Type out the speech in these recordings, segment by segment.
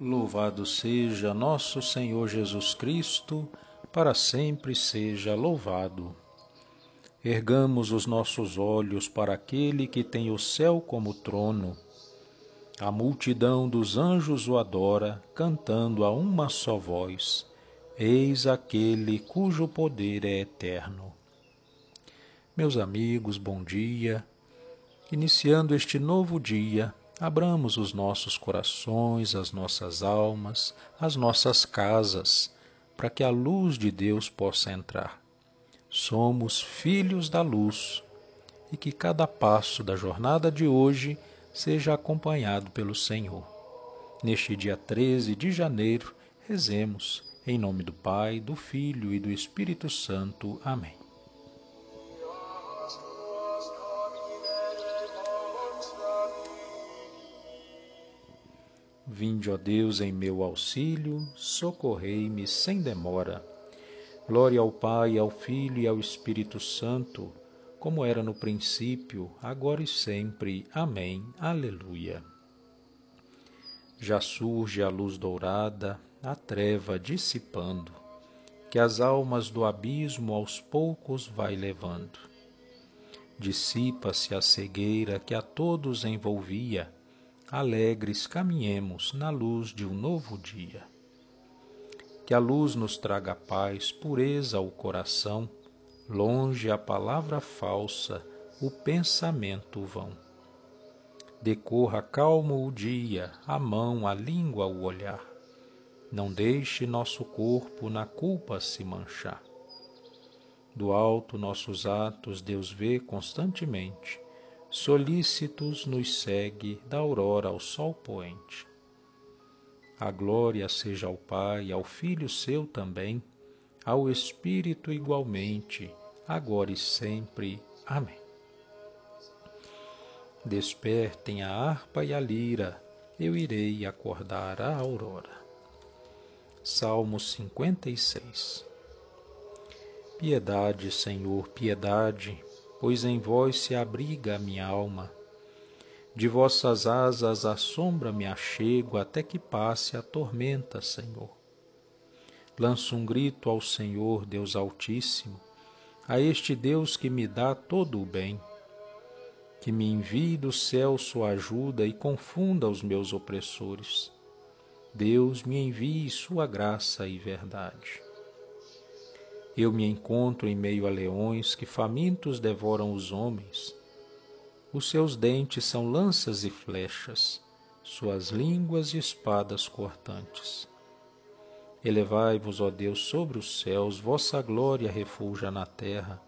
Louvado seja nosso Senhor Jesus Cristo, para sempre seja louvado. Ergamos os nossos olhos para aquele que tem o céu como trono. A multidão dos anjos o adora, cantando a uma só voz: Eis aquele cujo poder é eterno. Meus amigos, bom dia. Iniciando este novo dia, Abramos os nossos corações, as nossas almas, as nossas casas, para que a luz de Deus possa entrar. Somos filhos da luz e que cada passo da jornada de hoje seja acompanhado pelo Senhor. Neste dia 13 de janeiro, rezemos em nome do Pai, do Filho e do Espírito Santo. Amém. Vinde, ó Deus, em meu auxílio, socorrei-me sem demora. Glória ao Pai, ao Filho e ao Espírito Santo, como era no princípio, agora e sempre. Amém. Aleluia. Já surge a luz dourada, a treva dissipando, que as almas do abismo aos poucos vai levando. Dissipa-se a cegueira que a todos envolvia, alegres caminhemos na luz de um novo dia. Que a luz nos traga paz, pureza ao coração, longe a palavra falsa, o pensamento vão. Decorra calmo o dia, a mão, a língua, o olhar. Não deixe nosso corpo na culpa se manchar. Do alto nossos atos Deus vê constantemente solícitos nos segue da aurora ao sol poente. A glória seja ao Pai, ao Filho seu também, ao Espírito igualmente, agora e sempre. Amém. Despertem a harpa e a lira, eu irei acordar a aurora. Salmo 56 Piedade, Senhor, piedade, pois em vós se abriga a minha alma. De vossas asas à sombra me achego até que passe a tormenta, Senhor. Lanço um grito ao Senhor, Deus Altíssimo, a este Deus que me dá todo o bem, que me envie do céu sua ajuda e confunda os meus opressores. Deus me envie sua graça e verdade. Eu me encontro em meio a leões que famintos devoram os homens. Os seus dentes são lanças e flechas, suas línguas e espadas cortantes. Elevai-vos, ó Deus, sobre os céus, vossa glória refulja na terra.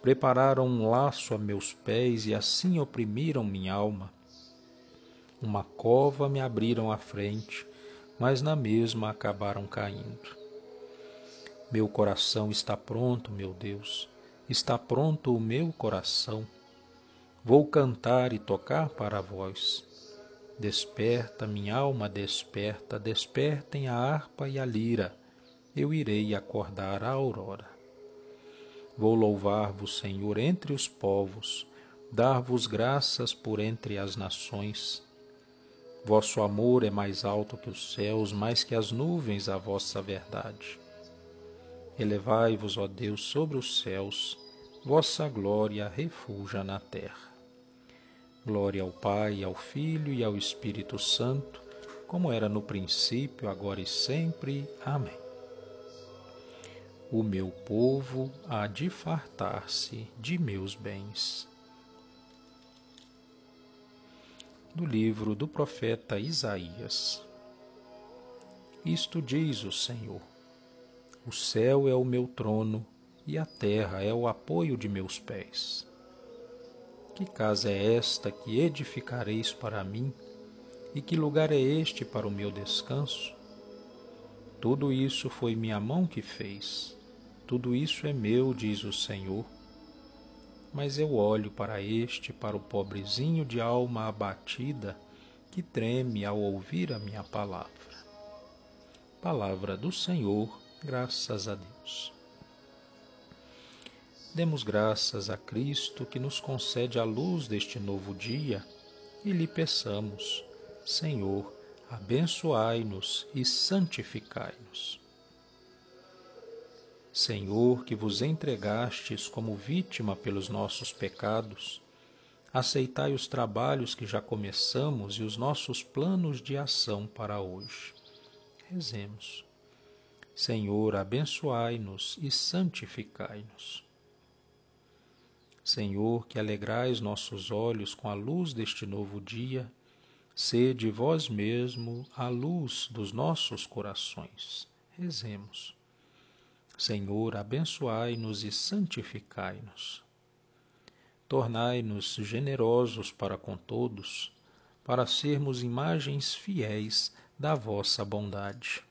Prepararam um laço a meus pés e assim oprimiram minha alma. Uma cova me abriram à frente, mas na mesma acabaram caindo. Meu coração está pronto, meu Deus, está pronto o meu coração. Vou cantar e tocar para vós. Desperta, minha alma, desperta, despertem a harpa e a lira, eu irei acordar a aurora. Vou louvar-vos, Senhor, entre os povos, dar-vos graças por entre as nações. Vosso amor é mais alto que os céus, mais que as nuvens a vossa verdade. Elevai-vos, ó Deus, sobre os céus, vossa glória refulja na terra. Glória ao Pai, ao Filho e ao Espírito Santo, como era no princípio, agora e sempre. Amém. O meu povo há de fartar-se de meus bens. Do livro do profeta Isaías. Isto diz o Senhor o céu é o meu trono e a terra é o apoio de meus pés. Que casa é esta que edificareis para mim? E que lugar é este para o meu descanso? Tudo isso foi minha mão que fez. Tudo isso é meu, diz o Senhor. Mas eu olho para este, para o pobrezinho de alma abatida, que treme ao ouvir a minha palavra. Palavra do Senhor Graças a Deus. Demos graças a Cristo que nos concede a luz deste novo dia e lhe peçamos, Senhor, abençoai-nos e santificai-nos. Senhor, que vos entregastes como vítima pelos nossos pecados, aceitai os trabalhos que já começamos e os nossos planos de ação para hoje. Rezemos. Senhor, abençoai-nos e santificai-nos. Senhor, que alegrais nossos olhos com a luz deste novo dia, Sede vós mesmo a luz dos nossos corações. Rezemos. Senhor, abençoai-nos e santificai-nos. Tornai-nos generosos para com todos, para sermos imagens fiéis da vossa bondade.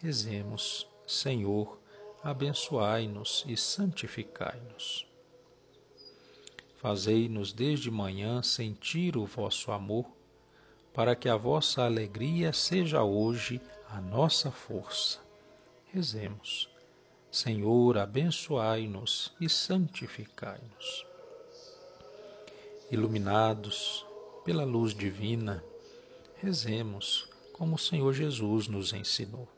Rezemos, Senhor, abençoai-nos e santificai-nos. Fazei-nos desde manhã sentir o vosso amor, para que a vossa alegria seja hoje a nossa força. Rezemos. Senhor, abençoai-nos e santificai-nos. Iluminados pela luz divina, rezemos como o Senhor Jesus nos ensinou.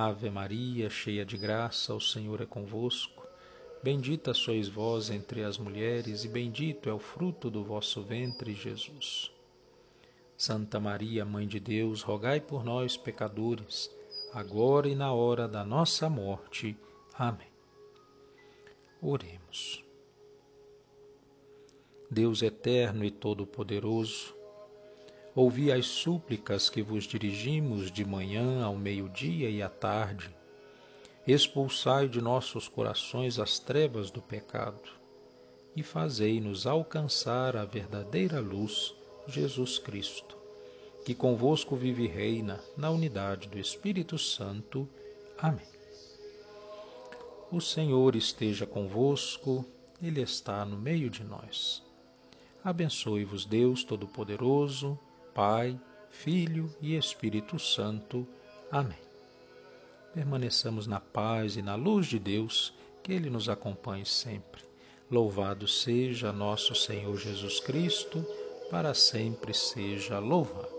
Ave Maria, cheia de graça, o Senhor é convosco. Bendita sois vós entre as mulheres, e bendito é o fruto do vosso ventre, Jesus. Santa Maria, Mãe de Deus, rogai por nós, pecadores, agora e na hora da nossa morte. Amém. Oremos. Deus eterno e todo-poderoso, ouvi as súplicas que vos dirigimos de manhã ao meio-dia e à tarde expulsai de nossos corações as trevas do pecado e fazei-nos alcançar a verdadeira luz, Jesus Cristo, que convosco vive e reina na unidade do Espírito Santo. Amém. O Senhor esteja convosco, Ele está no meio de nós. Abençoe-vos Deus Todo-Poderoso, Pai, Filho e Espírito Santo. Amém permaneçamos na paz e na luz de Deus, que Ele nos acompanhe sempre. Louvado seja nosso Senhor Jesus Cristo, para sempre seja louvado.